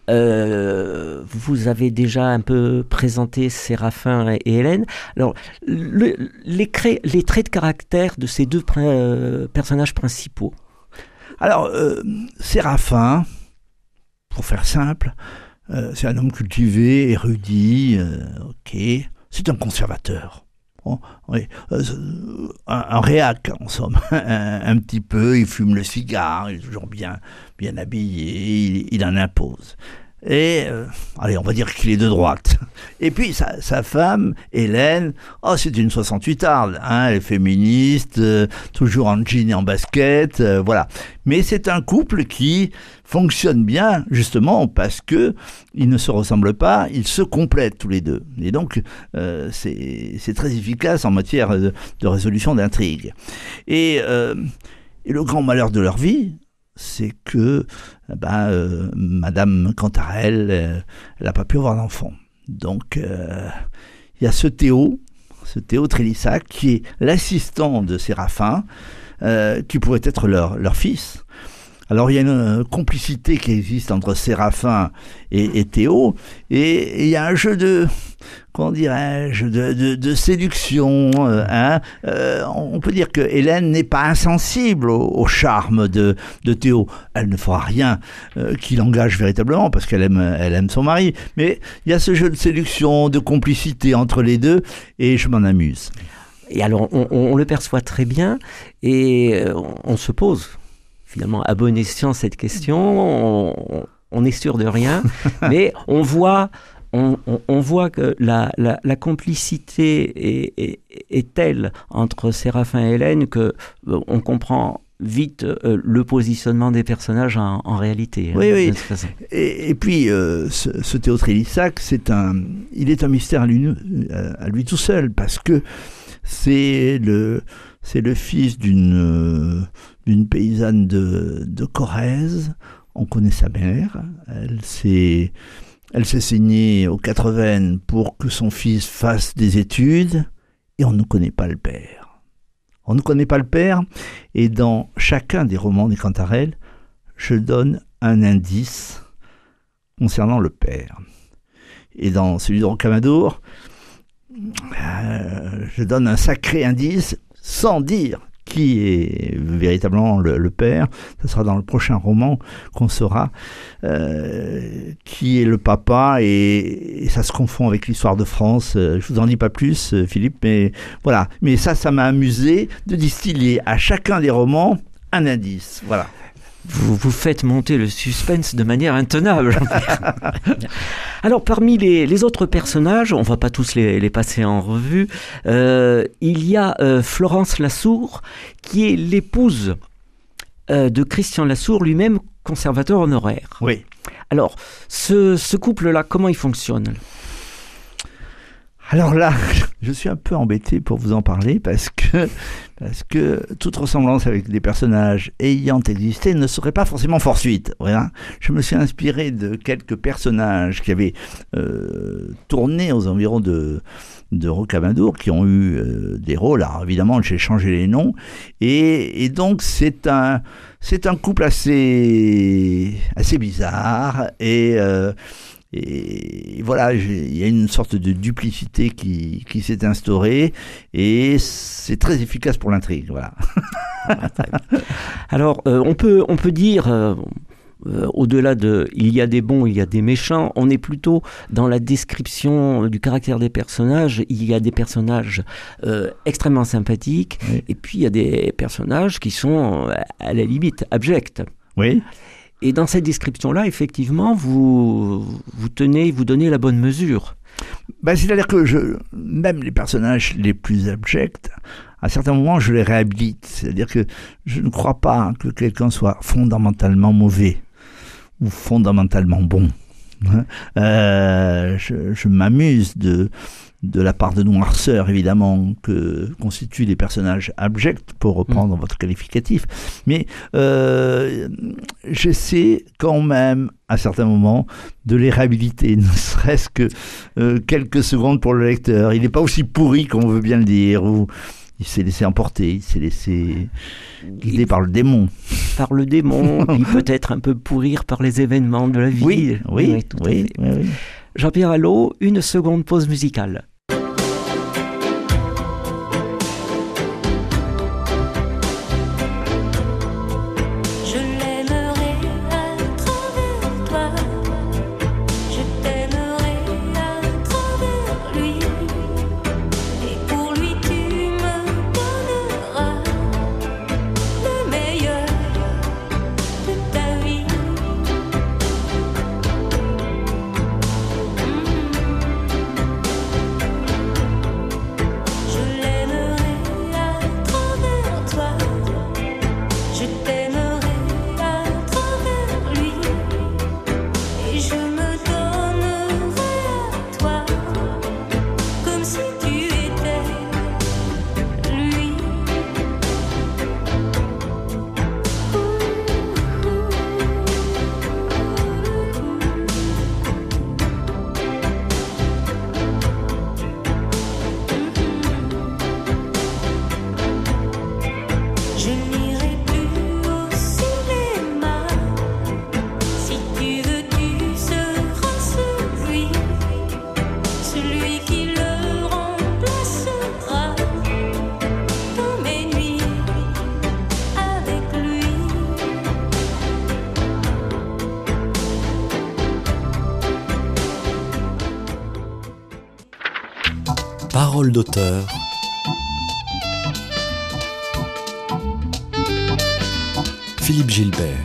Euh, vous avez déjà un peu présenté Séraphin et Hélène. Alors, le- les, les traits de caractère de ces deux euh, personnages principaux. Alors, euh, Séraphin, pour faire simple, c'est un homme cultivé, érudit, ok, c'est un conservateur. Oui, euh, un, réac, en somme, un, petit peu, il fume le cigare, il est toujours bien, bien habillé, il, il en impose. Et, euh, allez, on va dire qu'il est de droite. Et puis, sa, sa femme, Hélène, oh, c'est une 68 arde, hein, elle est féministe, euh, toujours en jean et en basket, euh, voilà. Mais c'est un couple qui fonctionne bien, justement, parce que ils ne se ressemblent pas, ils se complètent tous les deux. Et donc, euh, c'est très efficace en matière de, résolution d'intrigues. Et, euh, et le grand malheur de leur vie, c'est que euh, Madame Cantarelle, euh, elle n'a pas pu avoir d'enfant. Donc, euh, il y a ce Théo, ce Théo Trélissac, qui est l'assistant de Séraphin, euh, qui pourrait être leur, leur fils. Alors il y a une euh, complicité qui existe entre Séraphin et, Théo, et il y a un jeu de, comment dirais-je, de, séduction. euh, hein. Euh, on peut dire que Hélène n'est pas insensible au, charme de, Théo. Elle ne fera rien qui l'engage véritablement parce qu'elle aime, son mari. Mais il y a ce jeu de séduction, de complicité entre les deux, et je m'en amuse. Et alors, on, le perçoit très bien et on se pose finalement à bon escient cette question. On, on- on est sûr de rien, mais on voit. On, on- on voit que la, la- la complicité est, est- est telle entre Séraphin et Hélène que euh, on comprend vite euh, le positionnement des personnages en, en réalité. hein, Oui, oui. Et, et puis, euh, ce, ce Trélissac, c'est un, il est un mystère à lui, à lui tout seul, parce que c'est le, c'est le fils d'une, euh, paysanne de, Corrèze. On connaît sa mère. Elle s'est, elle s'est saignée aux quatre veines pour que son fils fasse des études, et on ne connaît pas le père. On ne connaît pas le père, et dans chacun des romans des Cantarelles, je donne un indice concernant le père. Et dans celui de Rocamadour, euh, je donne un sacré indice sans dire qui est véritablement le, père. Ce sera dans le prochain roman qu'on saura euh, qui est le papa et, et ça se confond avec l'histoire de France. Euh, Je vous en dis pas plus, euh, Philippe, mais voilà. Mais ça, ça m'a amusé de distiller à chacun des romans un indice. Voilà. Vous, vous faites monter le suspense de manière intenable. Alors, parmi les, les autres personnages, on va pas tous les, les passer en revue, euh, il y a euh, Florence Lassour, qui est l'épouse euh, de Christian Lassour, lui-même conservateur honoraire. Oui. Alors, ce, ce couple-là, comment il fonctionne? Alors là, je suis un peu embêté pour vous en parler parce que, parce que toute ressemblance avec des personnages ayant existé ne serait pas forcément fortuite. Voilà. Je me suis inspiré de quelques personnages qui avaient euh, tourné aux environs de, de Rocamadour, qui ont eu euh, des rôles. Alors évidemment, j'ai changé les noms. Et, et donc, c'est un, c'est un couple assez, assez bizarre et. euh, et voilà, il y a une sorte de duplicité qui, qui s'est instaurée et c'est très efficace pour l'intrigue. Voilà. Alors, euh, on, peut, on peut dire, euh, euh, au-delà de il y a des bons, il y a des méchants, on est plutôt dans la description du caractère des personnages. Il y a des personnages extrêmement sympathiques et puis il y a des personnages qui sont à la limite abjects. Oui. Et dans cette description-là, effectivement, vous, vous tenez, vous donnez la bonne mesure. Ben, C'est-à-dire que je, même les personnages les plus abjects, à certains moments, je les réhabilite. C'est-à-dire que je ne crois pas que quelqu'un soit fondamentalement mauvais ou fondamentalement bon. Hein. Euh, je, je m'amuse de, de la part de noirceur, évidemment, que constituent les personnages abjects, pour reprendre mm. votre qualificatif. Mais euh, j'essaie quand même, à certains moments, de les réhabiliter, ne serait-ce que euh, quelques secondes pour le lecteur. Il n'est pas aussi pourri qu'on veut bien le dire, ou il s'est laissé emporter, il s'est laissé guider par le démon. Par le démon, il peut être un peu pourrir par les événements de la vie. Oui, oui, oui. oui Jean-Pierre Allot, une seconde pause musicale. D'auteur. Philippe Gilbert.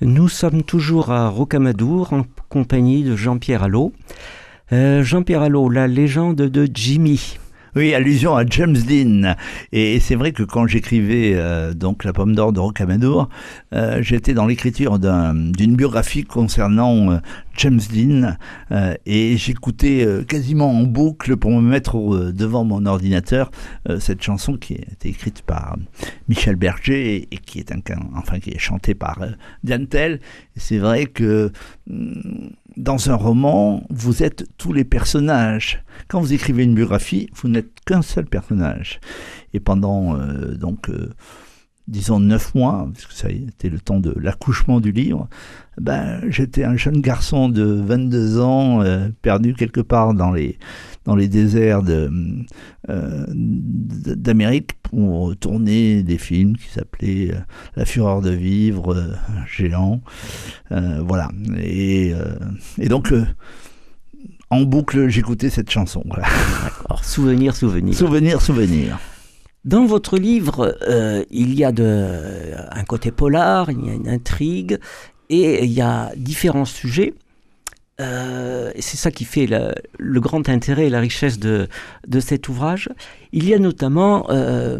Nous sommes toujours à Rocamadour en compagnie de Jean-Pierre Allot. Euh, Jean-Pierre Allot, la légende de Jimmy. Oui, allusion à James Dean. Et c'est vrai que quand j'écrivais euh, donc La Pomme d'Or de Rocamadour, euh, j'étais dans l'écriture d'une biographie concernant euh, James Dean et j'écoutais quasiment en boucle pour me mettre devant mon ordinateur cette chanson qui a été écrite par Michel Berger et, qui est enfin qui est chantée par Diane Tell. C'est vrai que dans un roman, vous êtes tous les personnages. Quand vous écrivez une biographie, vous n'êtes qu'un seul personnage. Et pendant euh, donc euh, disons neuf mois, parce que ça a été le temps de l'accouchement du livre, ben, j'étais un jeune garçon de 22 ans, euh, perdu quelque part dans les, dans les déserts d'Amérique pour tourner des films qui s'appelaient La fureur de vivre, Géant. voilà. Et, et donc en boucle, j'écoutais cette chanson. D'accord, souvenir, souvenir. Souvenir, souvenir. Dans votre livre, euh, il y a un côté polar, il y a une intrigue, et il y a différents sujets. Euh, c'est ça qui fait le grand intérêt et la richesse de, de cet ouvrage. Il y a notamment euh,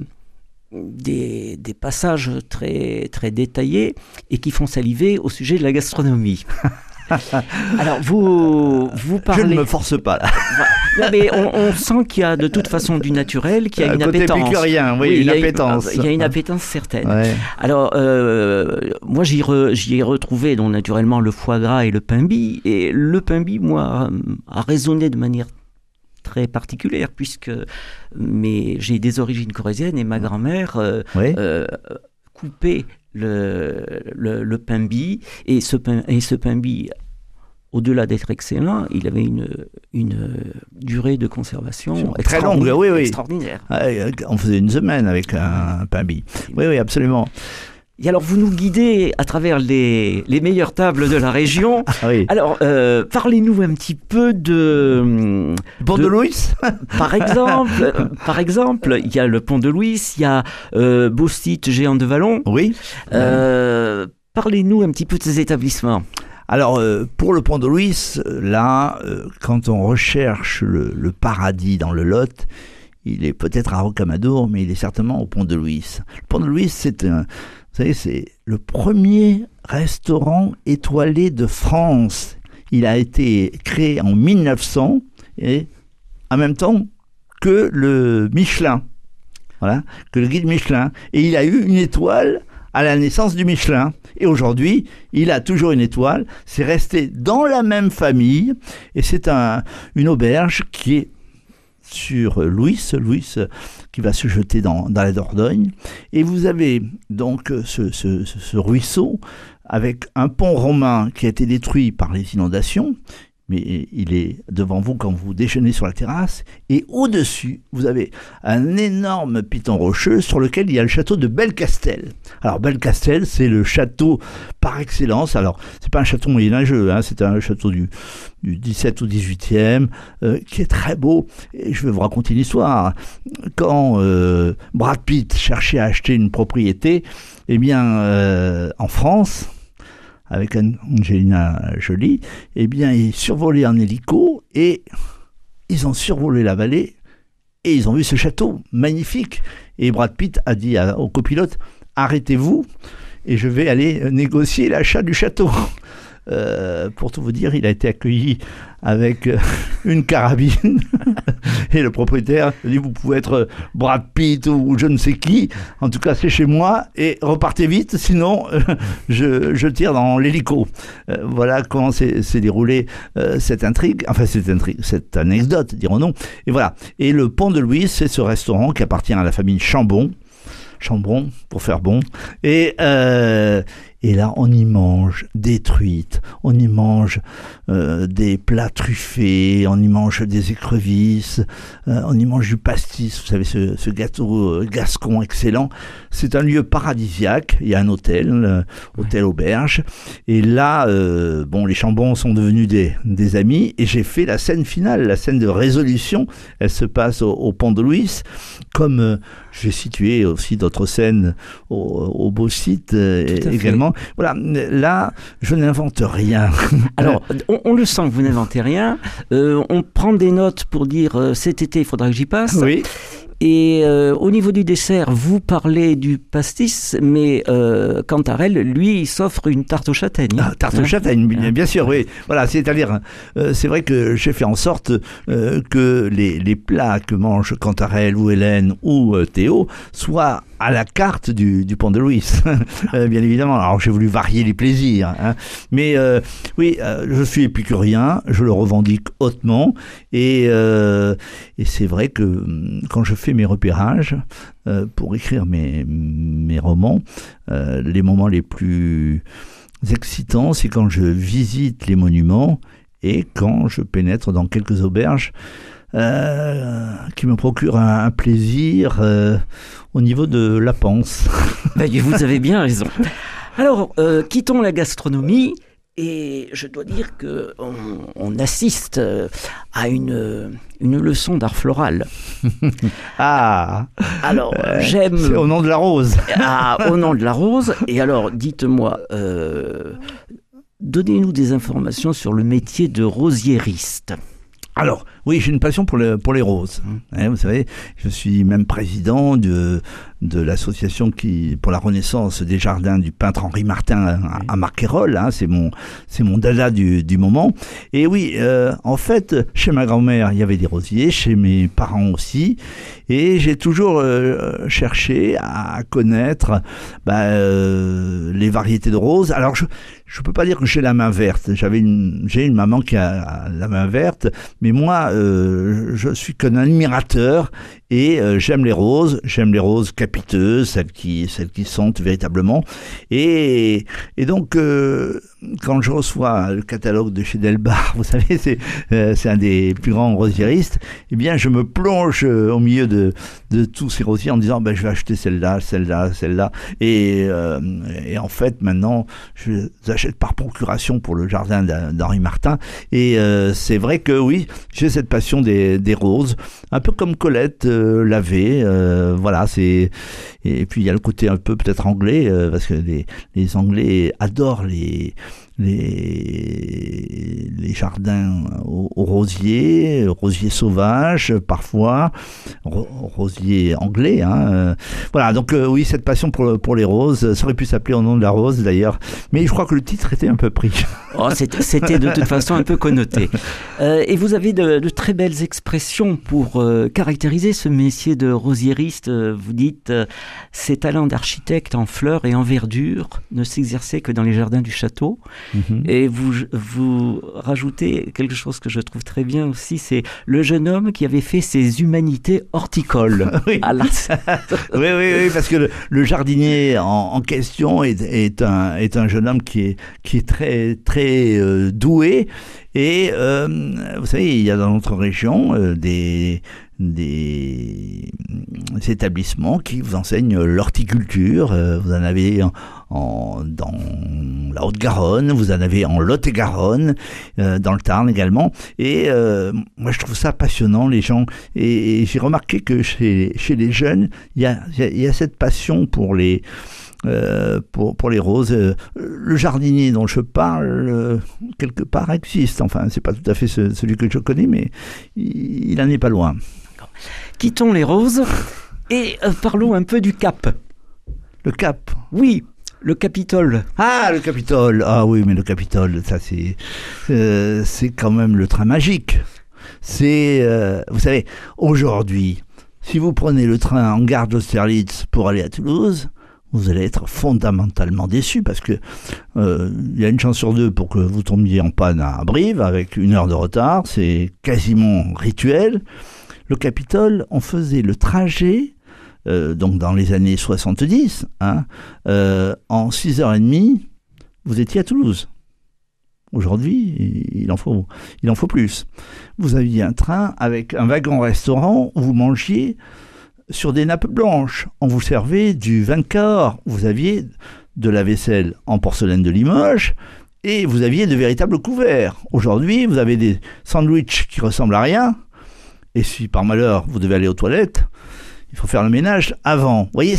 des, des, passages très, très détaillés et qui font saliver au sujet de la gastronomie. Alors, vous, vous parlez. Je ne me force pas là. mais on, sent qu'il y a de toute façon du naturel, qu'il y a une côté appétence. Épicurien, oui, une appétence. Il y a une appétence certaine. Alors, euh, moi, j'y ai retrouvé donc naturellement le foie gras et le pain bi. Et le pain bi, moi, a résonné de manière très particulière puisque mais j'ai des origines corésiennes et ma grand-mère euh, euh, couper le, le, le pain bis et ce pain, et ce au-delà d'être excellent, il avait une, une durée de conservation très longue, extraordinaire- oui, oui. extraordinaire. On faisait une semaine avec un pain bis. Oui, oui, absolument. Et alors, vous nous guidez à travers les, les meilleures tables de la région. Ah oui. Alors, euh, parlez-nous un petit peu de, Pont de, de- Louis par exemple, euh, par exemple, il y a le pont de Louis, il y a euh, Beaustit, géant de Vallon. Oui. Euh, Parlez-nous un petit peu de ces établissements. Alors, euh, pour le pont de Louis, euh, là, euh, quand on recherche le, le paradis dans le Lot, il est peut-être à Rocamadour, mais il est certainement au pont de Louis. Le pont de Louis, c'est un, savez, c'est le premier restaurant étoilé de France. Il a été créé en 1900 et en même temps que le Michelin. Voilà, que le guide Michelin. Et il a eu une étoile à la naissance du Michelin. Et aujourd'hui, il a toujours une étoile. C'est resté dans la même famille. Et c'est un, une auberge qui est sur Louis, Louis qui va se jeter dans, la Dordogne. Et vous avez donc euh, ce ruisseau avec un pont romain qui a été détruit par les inondations. Mais il est devant vous quand vous déjeunez sur la terrasse. Et au-dessus, vous avez un énorme piton rocheux sur lequel il y a le château de Belcastel. Alors Belcastel, c'est le château par excellence. Alors, c'est pas un château moyenâgeux, hein, c'est un château du, du 17 au 18e, euh, qui est très beau. Et je vais vous raconter une histoire. Quand euh, Brad Pitt cherchait à acheter une propriété, eh bien, euh, en France, avec An- Angelina Jolie, eh bien, ils survolaient en hélico et ils ont survolé la vallée et ils ont vu ce château magnifique. Et Brad Pitt a dit au copilote Arrêtez-vous et je vais aller négocier l'achat du château. Euh, pour tout vous dire, il a été accueilli avec euh, une carabine et le propriétaire dit vous pouvez être Brad Pitt ou je ne sais qui, en tout cas c'est chez moi et repartez vite sinon euh, je, tire dans l'hélico. Euh, voilà comment s'est déroulée euh, cette intrigue, enfin cette cette anecdote dirons-nous. Et voilà. Et le Pont de Louis, c'est ce restaurant qui appartient à la famille Chambon. Chambon, pour faire bon. Et, euh, et là, on y mange des truites, on y mange euh, des plats truffés, on y mange des écrevisses, euh, on y mange du pastis, vous savez, ce, ce gâteau euh, gascon excellent. C'est un lieu paradisiaque. Il y a un hôtel, hôtel auberge. Et là, bon, les Chambons sont devenus des, des amis. Et j'ai fait la scène finale, la scène de résolution. Elle se passe au, au Pont de Louis. Comme j'ai situé aussi d'autres scènes au, au beau site euh, Voilà, là, je n'invente rien. Alors, on, on le sent que vous n'inventez rien. Euh, on prend des notes pour dire euh, cet été, il faudra que j'y passe. oui. Et euh, au niveau du dessert, vous parlez du pastis, mais euh, Cantarel, lui, il s'offre une tarte aux châtaignes. Ah, tarte aux Hein châtaignes, bien, bien sûr, oui. Voilà, c'est-à-dire, euh, c'est vrai que j'ai fait en sorte euh, que les, les plats que mangent Cantarel ou Hélène ou euh, Théo soient à la carte du, du Pont de Louis, Euh, bien évidemment. Alors j'ai voulu varier les plaisirs, hein. mais euh, oui, euh, je suis épicurien, je le revendique hautement, et, euh, et c'est vrai que hum, quand je fais mes repérages euh, pour écrire mes, mes romans, euh, les moments les plus excitants, c'est quand je visite les monuments et quand je pénètre dans quelques auberges euh, qui me procurent un, un plaisir euh, au niveau de la panse. Ben, vous avez bien raison. Alors, euh, quittons la gastronomie. Et je dois dire que on, on assiste euh, à une, une leçon d'art floral. Ah, Alors, c'est j'aime au nom de la rose. Ah, au nom de la rose. Et alors, dites-moi, euh, donnez-nous des informations sur le métier de rosiériste. Alors, oui, j'ai une passion pour, le, pour les roses. Hein, vous savez, je suis même président de, de l'association qui pour la renaissance des jardins du peintre Henri Martin à, à Marquerolles. Hein, c'est mon, c'est mon dada du, du moment. Et oui, euh, en fait, chez ma grand-mère, il y avait des rosiers, chez mes parents aussi. Et j'ai toujours euh, cherché à connaître bah, euh, les variétés de roses. Alors, je je peux pas dire que j'ai la main verte. J'avais une, j'ai une maman qui a la main verte, mais moi, euh, je suis qu'un admirateur Et euh, j'aime les roses, j'aime les roses capiteuses, celles qui, celles qui sentent véritablement. Et, et donc, euh, quand je reçois le catalogue de chez Delbar, vous savez, c'est euh, un des plus grands rosiéristes, eh bien, je me plonge euh, au milieu de, de tous ces rosiers en disant, ben, je vais acheter celle-là, celle-là, celle-là. Et, et en fait, maintenant, je les achète par procuration pour le jardin d'Hen- d'Henri Martin. Et c'est vrai que oui, j'ai cette passion des, des roses, un peu comme Colette euh, l'avait. euh, voilà, c'est et puis il y a le côté un peu peut-être anglais euh, parce que les Anglais adorent les les, les jardins aux, rosiers, rosiers sauvages parfois, ro- rosiers anglais. Hein, euh. voilà, donc euh, oui, cette passion pour, pour les roses, ça aurait pu s'appeler au nom de la rose d'ailleurs, mais je crois que le titre était un peu pris. Oh, c'était de toute façon un peu connoté. Euh, et vous avez de, très belles expressions pour caractériser ce métier de rosiériste. Euh, Vous dites ses talents d'architecte en fleurs et en verdure ne s'exerçaient que dans les jardins du château. Et vous, vous rajoutez quelque chose que je trouve très bien aussi, c'est le jeune homme qui avait fait ses humanités horticoles. Oui. Oui, oui, oui, parce que le, le jardinier en, en question est, est, un, est un jeune homme qui est, qui est très, très euh, doué. Et euh, vous savez, il y a dans notre région euh, des, des établissements qui vous enseignent l'horticulture. Euh, vous en avez en, dans la Haute-Garonne, vous en avez en Lot-et-Garonne, euh, dans le Tarn également. Et euh, moi, je trouve ça passionnant, les gens. Et, j'ai remarqué que chez, chez les jeunes, il y a, y a- cette passion pour les, pour, pour les roses. Le jardinier dont je parle, quelque part, existe. Enfin, c'est pas tout à fait ce- celui que je connais, mais il, il en est pas loin. Quittons les roses et euh, parlons un peu du Cap. Le Cap. Oui, le Capitole. Ah, le Capitole. Ah oui, mais le Capitole, ça c'est, euh, c'est quand même le train magique. C'est, euh, vous savez, aujourd'hui, si vous prenez le train en gare d'Austerlitz pour aller à Toulouse, vous allez être fondamentalement déçu parce que euh, il y a une chance sur deux pour que vous tombiez en panne à Brive avec une heure de retard. C'est quasiment rituel. Le Capitole, on faisait le trajet, euh, donc dans les années 70, hein, euh, en 6h30, vous étiez à Toulouse. Aujourd'hui, il en faut, il en faut plus. Vous aviez un train avec un wagon-restaurant où vous mangiez sur des nappes blanches. On vous servait du vin de. Vous aviez de la vaisselle en porcelaine de Limoges et vous aviez de véritables couverts. Aujourd'hui, vous avez des sandwichs qui ressemblent à rien. Et si par malheur vous devez aller aux toilettes, il faut faire le ménage avant. Vous voyez,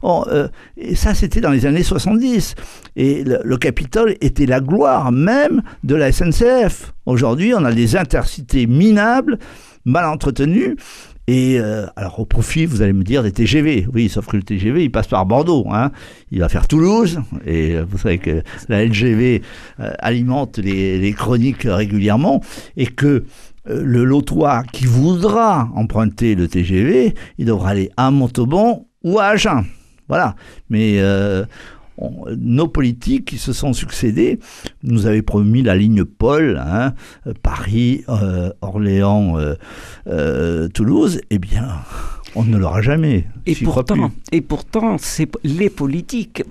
oh, euh, ça c'était dans les années 70. Et le, le Capitole était la gloire même de la SNCF. Aujourd'hui, on a des intercités minables, mal entretenues. Et euh, alors au profit, vous allez me dire des TGV. Oui, sauf que le TGV, il passe par Bordeaux. Hein. Il va faire Toulouse. Et euh, vous savez que la LGV alimente les, les chroniques régulièrement. Et que le lotois qui voudra emprunter le TGV, il devra aller à Montauban ou à Agen. Voilà. Mais euh, on- nos politiques qui se sont succédés nous avaient promis la ligne Paul, hein, euh, Paris, euh, Orléans, euh, euh, Toulouse. Eh bien, on ne l'aura jamais. Et pourtant, plus. et pourtant, c'est les politiques.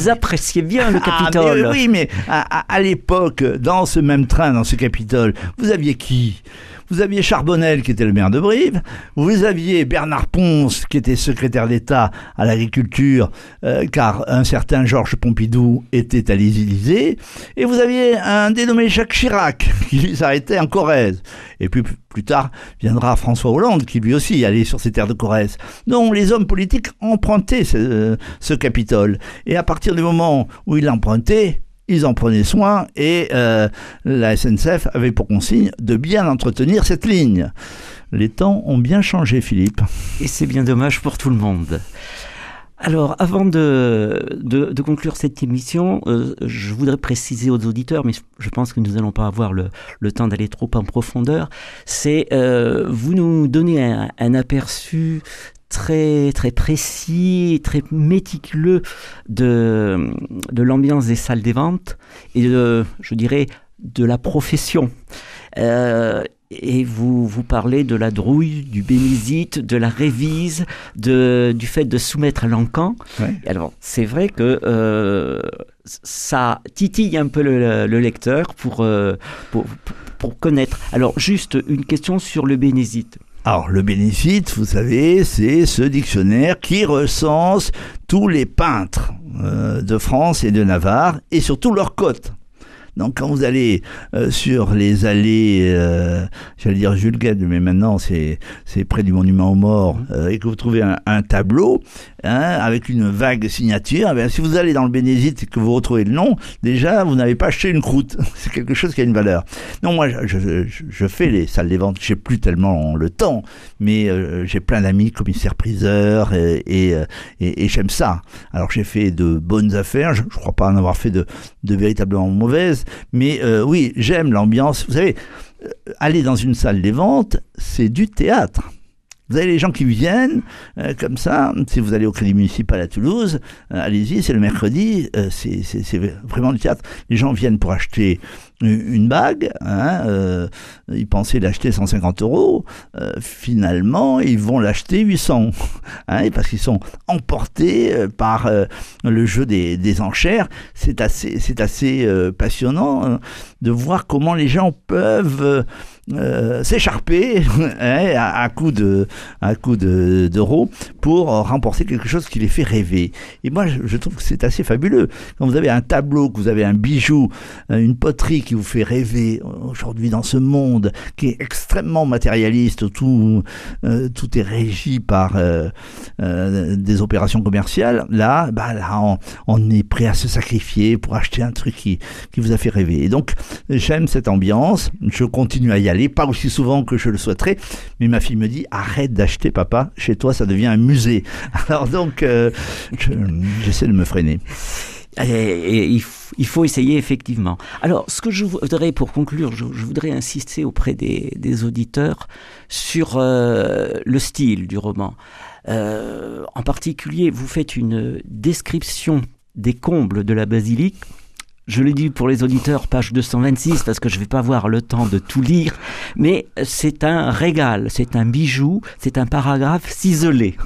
Ils appréciaient bien le Ah, Capitole. mais oui, mais à, à- à l'époque, dans ce même train, dans ce Capitole, vous aviez qui? Vous aviez Charbonnel, qui était le maire de Brive. Vous aviez Bernard Ponce, qui était secrétaire d'État à l'agriculture, euh, car un certain Georges Pompidou était à l'Élysée. Et vous aviez un dénommé Jacques Chirac, qui s'arrêtait en Corrèze. Et puis plus tard viendra François Hollande, qui lui aussi allait sur ces terres de Corrèze. Donc les hommes politiques empruntaient ce, ce Capitole. Et à partir du moment où ils l'empruntaient, ils en prenaient soin et euh, la SNCF avait pour consigne de bien entretenir cette ligne. Les temps ont bien changé, Philippe. Et c'est bien dommage pour tout le monde. Alors, avant de, conclure cette émission, euh, je voudrais préciser aux auditeurs, mais je pense que nous n'allons pas avoir le, temps d'aller trop en profondeur, c'est euh, vous nous donnez un aperçu très très précis, très méticuleux de, de l'ambiance des salles des ventes et de, je dirais, de la profession. Euh, et vous, vous parlez de la drouille, du bénésite, de la révise, de, du fait de soumettre à l'encan. Ouais. Alors, c'est vrai que euh, ça titille un peu le, le lecteur pour, euh, pour, pour- pour connaître. Alors, juste une question sur le bénézite. Alors, le bénéfice, vous savez, c'est ce dictionnaire qui recense tous les peintres euh, de France et de Navarre et surtout leurs côtes. Donc, quand vous allez euh, sur les allées, euh, j'allais dire Jules Gued, mais maintenant c'est c'est près du monument aux morts, euh, et que vous trouvez un, un tableau hein, avec une vague signature, eh bien, si vous allez dans le Bénézite et que vous retrouvez le nom, déjà vous n'avez pas acheté une croûte. C'est quelque chose qui a une valeur. Non, moi je, je, fais les salles des ventes, j'ai plus tellement le temps, mais j'ai plein d'amis commissaires priseurs et, et, et- et j'aime ça. Alors j'ai fait de bonnes affaires, je, je crois pas en avoir fait de, de véritablement mauvaises, mais euh, oui, j'aime l'ambiance. Vous savez, euh, aller dans une salle des ventes, c'est du théâtre. Vous avez les gens qui viennent euh, comme ça. Si vous allez au Crédit Municipal à Toulouse, allez-y, c'est le mercredi. c'est vraiment du théâtre. Les gens viennent pour acheter une bague. Hein, euh, ils pensaient l'acheter 150 euros. Euh, finalement, ils vont l'acheter 800. Hein, parce qu'ils sont emportés euh, par le jeu des, enchères. C'est assez, c'est assez passionnant hein, de voir comment les gens peuvent s'écharper à, à coup de à coup de- d'euros pour remporter quelque chose qui les fait rêver. Et moi, je, je trouve que c'est assez fabuleux. Quand vous avez un tableau, que vous avez un bijou, une poterie qui vous fait rêver aujourd'hui dans ce monde qui est extrêmement matérialiste, tout euh, tout est régi par euh, euh, des opérations commerciales. Là, bah, là, on, on est prêt à se sacrifier pour acheter un truc qui qui vous a fait rêver. Et donc, j'aime cette ambiance. Je continue à y aller, pas aussi souvent que je le souhaiterais, mais ma fille me dit arrête d'acheter, papa. Chez toi, ça devient un musée. Alors donc, je- j'essaie de me freiner. Et il, faut essayer effectivement. Alors, ce que je voudrais, pour conclure, je, voudrais insister auprès des, des auditeurs sur euh, le style du roman. Euh, en particulier, vous faites une description des combles de la basilique. Je l'ai dit pour les auditeurs, page 226, parce que je ne vais pas avoir le temps de tout lire, mais c'est un régal, c'est un bijou, c'est un paragraphe ciselé.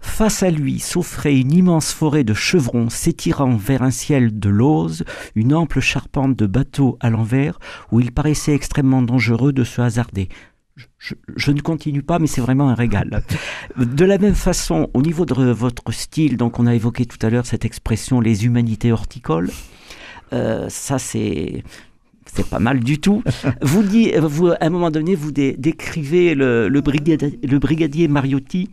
Face à lui s'offrait une immense forêt de chevrons s'étirant vers un ciel de lauze, une ample charpente de bateaux à l'envers, où il paraissait extrêmement dangereux de se hasarder. Je- je ne continue pas, mais c'est vraiment un régal. De la même façon, au niveau de votre style, donc on a évoqué tout à l'heure cette expression les humanités horticoles. Euh, ça, c'est c'est pas mal du tout. Vous dit, vous, à un moment donné, vous dé- décrivez le, le, brigadier, Mariotti,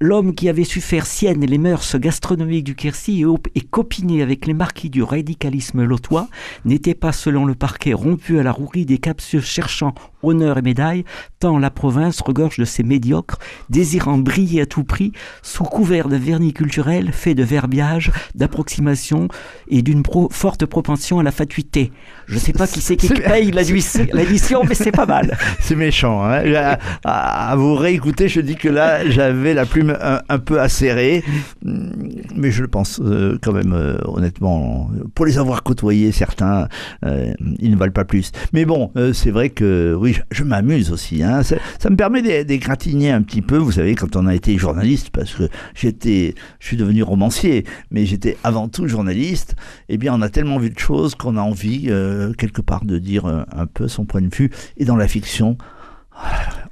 l'homme qui avait su faire sienne les mœurs gastronomiques du Quercy et copiner avec les marquis du radicalisme lotois, n'était pas, selon le parquet, rompu à la rouerie des captieux cherchant honneur et médaille, tant la province regorge de ces médiocres, désirant briller à tout prix, sous couvert de vernis culturel, fait de verbiage, d'approximation et d'une pro- forte propension à la fatuité. Je sais pas qui c'est qui paye l'addition, mais c'est pas mal. C'est méchant. Hein à, vous réécouter, je dis que là, j'avais la plume un, un peu acérée, Hum, mais je le pense euh, quand même euh, honnêtement. Pour les avoir côtoyés, certains, euh, ils ne valent pas plus. Mais bon, c'est vrai que oui, je, je m'amuse aussi. Hein. Ça, ça me permet d'é- d'égratigner un petit peu. Vous savez, quand on a été journaliste, parce que j'étais, je suis devenu romancier, mais j'étais avant tout journaliste. Eh bien, on a tellement vu de choses qu'on a envie euh, quelque part de dire euh, un peu son point de vue. Et dans la fiction,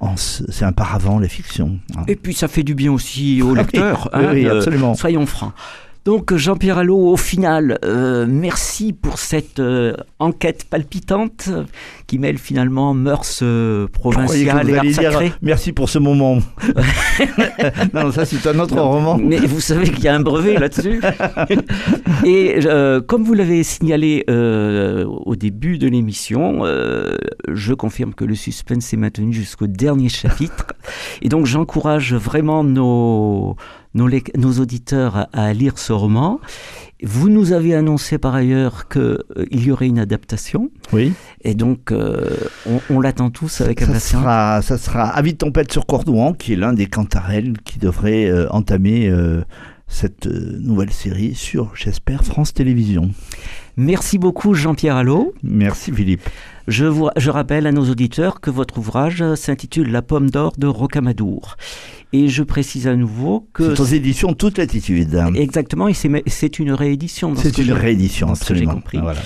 on se- c'est un paravent, la fiction. hein. Et puis ça fait du bien aussi au lecteur. oui, oui, euh, absolument. soyons francs. Donc Jean-Pierre Allot, au final, euh, merci pour cette euh, enquête palpitante qui mêle finalement mœurs euh, provinciales et art sacré. merci pour ce moment. non, ça c'est un autre roman. Mais vous savez qu'il y a un brevet là-dessus. Et euh, comme vous l'avez signalé au début de l'émission, je confirme que le suspense est maintenu jusqu'au dernier chapitre. Et donc j'encourage vraiment nos, nos, auditeurs à, à lire ce roman. Vous nous avez annoncé par ailleurs qu'il y aurait une adaptation. Oui. Et donc euh, on, on l'attend tous avec impatience. ça sera Avis de tempête sur Cordouan, qui est l'un des cantarelles qui devrait euh, entamer euh, cette euh, nouvelle série sur, j'espère, France Télévisions. Merci beaucoup Jean-Pierre Allot. Merci Philippe. Je, vous, je rappelle à nos auditeurs que votre ouvrage s'intitule La pomme d'or de Rocamadour. Et je précise à nouveau que... C'est aux éditions Toute Latitude. Exactement, et c'est une réédition. C'est une réédition, absolument. J'ai compris. Voilà.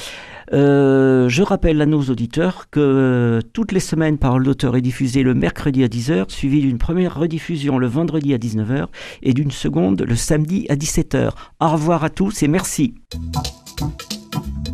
Euh, je rappelle à nos auditeurs que toutes les semaines, Parole d'auteur est diffusée le mercredi à 10h, suivi d'une première rediffusion le vendredi à 19h et d'une seconde le samedi à 17h. Au revoir à tous et merci. thank you